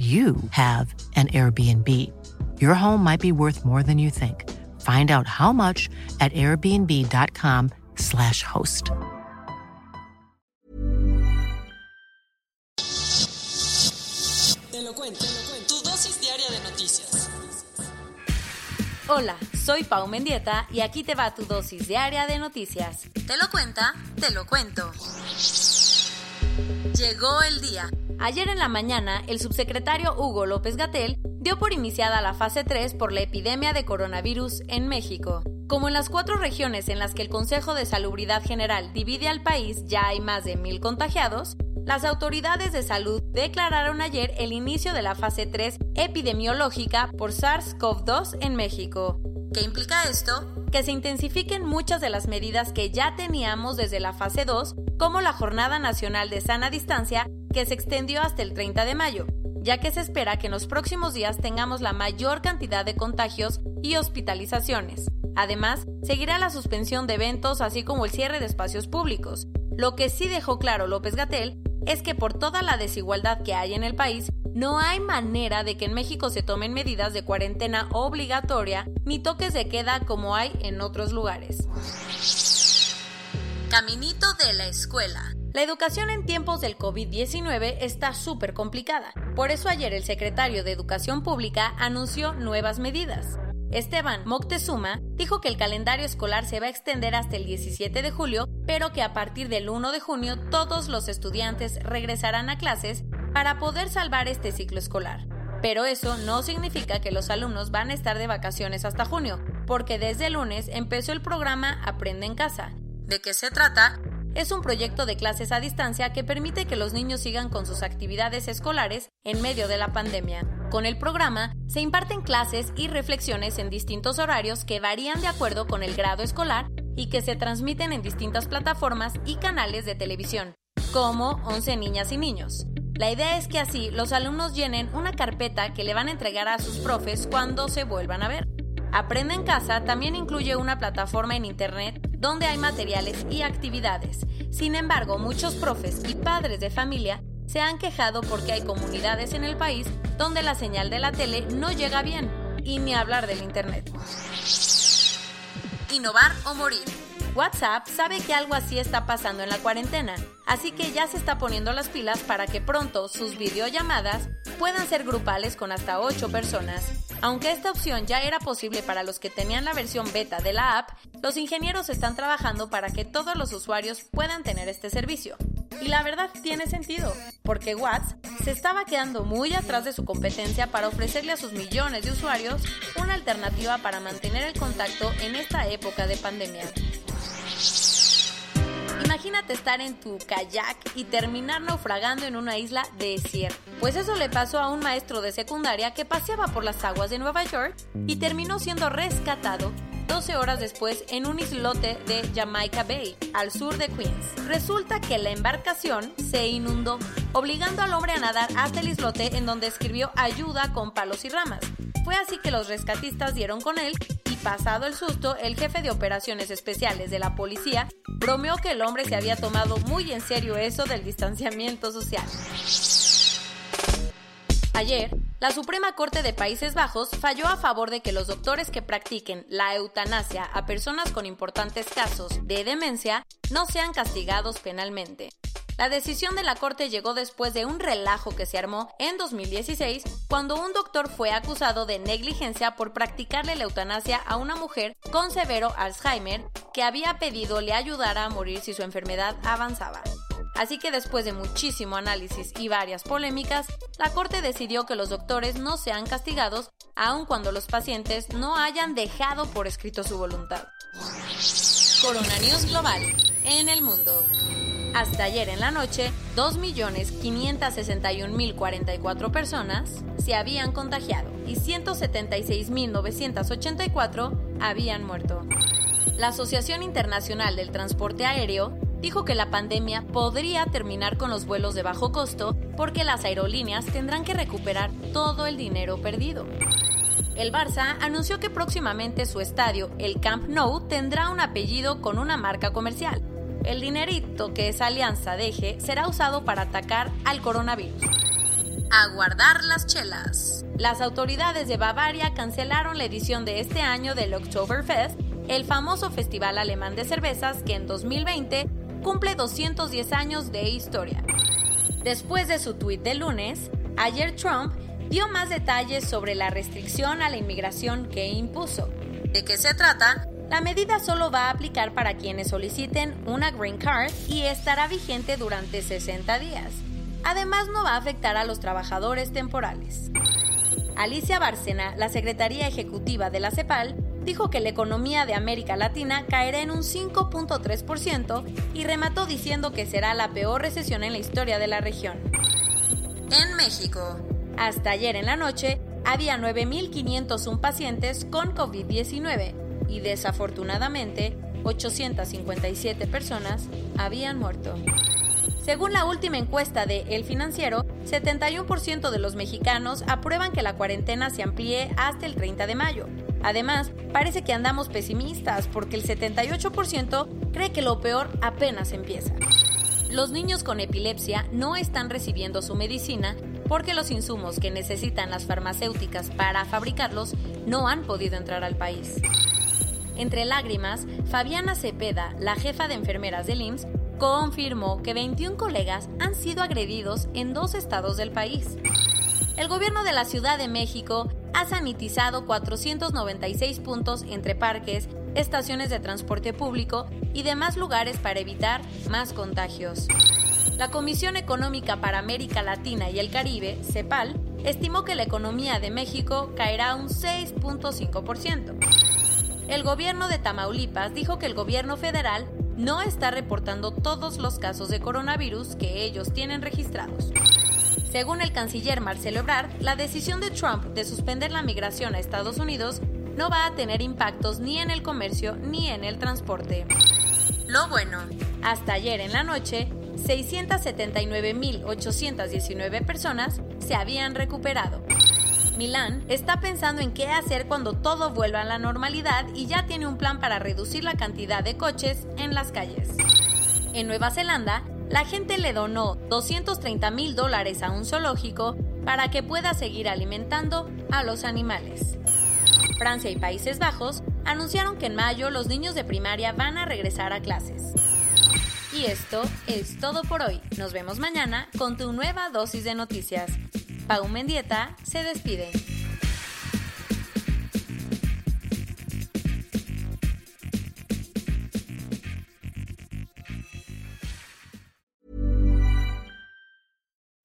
you have an Airbnb. Your home might be worth more than you think. Find out how much at airbnb.com/slash host. Te lo cuento, te lo cuento. Tu dosis diaria de noticias. Hola, soy Pau Mendieta y aquí te va tu dosis diaria de noticias. Te lo cuenta, te lo cuento. Llegó el día. Ayer en la mañana, el subsecretario Hugo López Gatel dio por iniciada la fase 3 por la epidemia de coronavirus en México. Como en las cuatro regiones en las que el Consejo de Salubridad General divide al país ya hay más de mil contagiados, las autoridades de salud declararon ayer el inicio de la fase 3 epidemiológica por SARS-CoV-2 en México. ¿Qué implica esto? Que se intensifiquen muchas de las medidas que ya teníamos desde la fase 2, como la Jornada Nacional de Sana Distancia, que se extendió hasta el 30 de mayo, ya que se espera que en los próximos días tengamos la mayor cantidad de contagios y hospitalizaciones. Además, seguirá la suspensión de eventos así como el cierre de espacios públicos. Lo que sí dejó claro López Gatel es que por toda la desigualdad que hay en el país, no hay manera de que en México se tomen medidas de cuarentena obligatoria ni toques de queda como hay en otros lugares. Caminito de la escuela. La educación en tiempos del COVID-19 está súper complicada. Por eso ayer el secretario de Educación Pública anunció nuevas medidas. Esteban Moctezuma dijo que el calendario escolar se va a extender hasta el 17 de julio, pero que a partir del 1 de junio todos los estudiantes regresarán a clases para poder salvar este ciclo escolar. Pero eso no significa que los alumnos van a estar de vacaciones hasta junio, porque desde lunes empezó el programa Aprende en casa. ¿De qué se trata? Es un proyecto de clases a distancia que permite que los niños sigan con sus actividades escolares en medio de la pandemia. Con el programa se imparten clases y reflexiones en distintos horarios que varían de acuerdo con el grado escolar y que se transmiten en distintas plataformas y canales de televisión, como 11 niñas y niños. La idea es que así los alumnos llenen una carpeta que le van a entregar a sus profes cuando se vuelvan a ver. Aprende en casa también incluye una plataforma en Internet donde hay materiales y actividades. Sin embargo, muchos profes y padres de familia se han quejado porque hay comunidades en el país donde la señal de la tele no llega bien, y ni hablar del Internet. Innovar o morir. WhatsApp sabe que algo así está pasando en la cuarentena, así que ya se está poniendo las pilas para que pronto sus videollamadas puedan ser grupales con hasta 8 personas. Aunque esta opción ya era posible para los que tenían la versión beta de la app, los ingenieros están trabajando para que todos los usuarios puedan tener este servicio. Y la verdad tiene sentido, porque WhatsApp se estaba quedando muy atrás de su competencia para ofrecerle a sus millones de usuarios una alternativa para mantener el contacto en esta época de pandemia. Imagínate estar en tu kayak y terminar naufragando en una isla desierta. Pues eso le pasó a un maestro de secundaria que paseaba por las aguas de Nueva York y terminó siendo rescatado 12 horas después en un islote de Jamaica Bay, al sur de Queens. Resulta que la embarcación se inundó, obligando al hombre a nadar hasta el islote en donde escribió ayuda con palos y ramas. Fue así que los rescatistas dieron con él y pasado el susto, el jefe de operaciones especiales de la policía bromeó que el hombre se había tomado muy en serio eso del distanciamiento social. Ayer, la Suprema Corte de Países Bajos falló a favor de que los doctores que practiquen la eutanasia a personas con importantes casos de demencia no sean castigados penalmente. La decisión de la Corte llegó después de un relajo que se armó en 2016 cuando un doctor fue acusado de negligencia por practicarle la eutanasia a una mujer con severo Alzheimer que había pedido le ayudara a morir si su enfermedad avanzaba. Así que después de muchísimo análisis y varias polémicas, la Corte decidió que los doctores no sean castigados aun cuando los pacientes no hayan dejado por escrito su voluntad. Corona Global en el mundo. Hasta ayer en la noche, 2.561.044 personas se habían contagiado y 176.984 habían muerto. La Asociación Internacional del Transporte Aéreo dijo que la pandemia podría terminar con los vuelos de bajo costo porque las aerolíneas tendrán que recuperar todo el dinero perdido. El Barça anunció que próximamente su estadio, el Camp Nou, tendrá un apellido con una marca comercial. El dinerito que esa alianza deje será usado para atacar al coronavirus. A guardar las chelas. Las autoridades de Bavaria cancelaron la edición de este año del Oktoberfest, el famoso festival alemán de cervezas que en 2020 cumple 210 años de historia. Después de su tuit de lunes, ayer Trump dio más detalles sobre la restricción a la inmigración que impuso. ¿De qué se trata? La medida solo va a aplicar para quienes soliciten una Green Card y estará vigente durante 60 días. Además, no va a afectar a los trabajadores temporales. Alicia Bárcena, la secretaria ejecutiva de la CEPAL, dijo que la economía de América Latina caerá en un 5.3% y remató diciendo que será la peor recesión en la historia de la región. En México, hasta ayer en la noche, había 9.501 pacientes con COVID-19 y desafortunadamente 857 personas habían muerto. Según la última encuesta de El Financiero, 71% de los mexicanos aprueban que la cuarentena se amplíe hasta el 30 de mayo, Además, parece que andamos pesimistas porque el 78% cree que lo peor apenas empieza. Los niños con epilepsia no están recibiendo su medicina porque los insumos que necesitan las farmacéuticas para fabricarlos no han podido entrar al país. Entre lágrimas, Fabiana Cepeda, la jefa de enfermeras del IMSS, confirmó que 21 colegas han sido agredidos en dos estados del país. El gobierno de la Ciudad de México ha sanitizado 496 puntos entre parques, estaciones de transporte público y demás lugares para evitar más contagios. La Comisión Económica para América Latina y el Caribe, CEPAL, estimó que la economía de México caerá un 6.5%. El gobierno de Tamaulipas dijo que el gobierno federal no está reportando todos los casos de coronavirus que ellos tienen registrados. Según el canciller Marcelo Ebrard, la decisión de Trump de suspender la migración a Estados Unidos no va a tener impactos ni en el comercio ni en el transporte. Lo bueno, hasta ayer en la noche, 679.819 personas se habían recuperado. Milán está pensando en qué hacer cuando todo vuelva a la normalidad y ya tiene un plan para reducir la cantidad de coches en las calles. En Nueva Zelanda, la gente le donó 230 mil dólares a un zoológico para que pueda seguir alimentando a los animales. Francia y Países Bajos anunciaron que en mayo los niños de primaria van a regresar a clases. Y esto es todo por hoy. Nos vemos mañana con tu nueva dosis de noticias. Pau Mendieta se despide.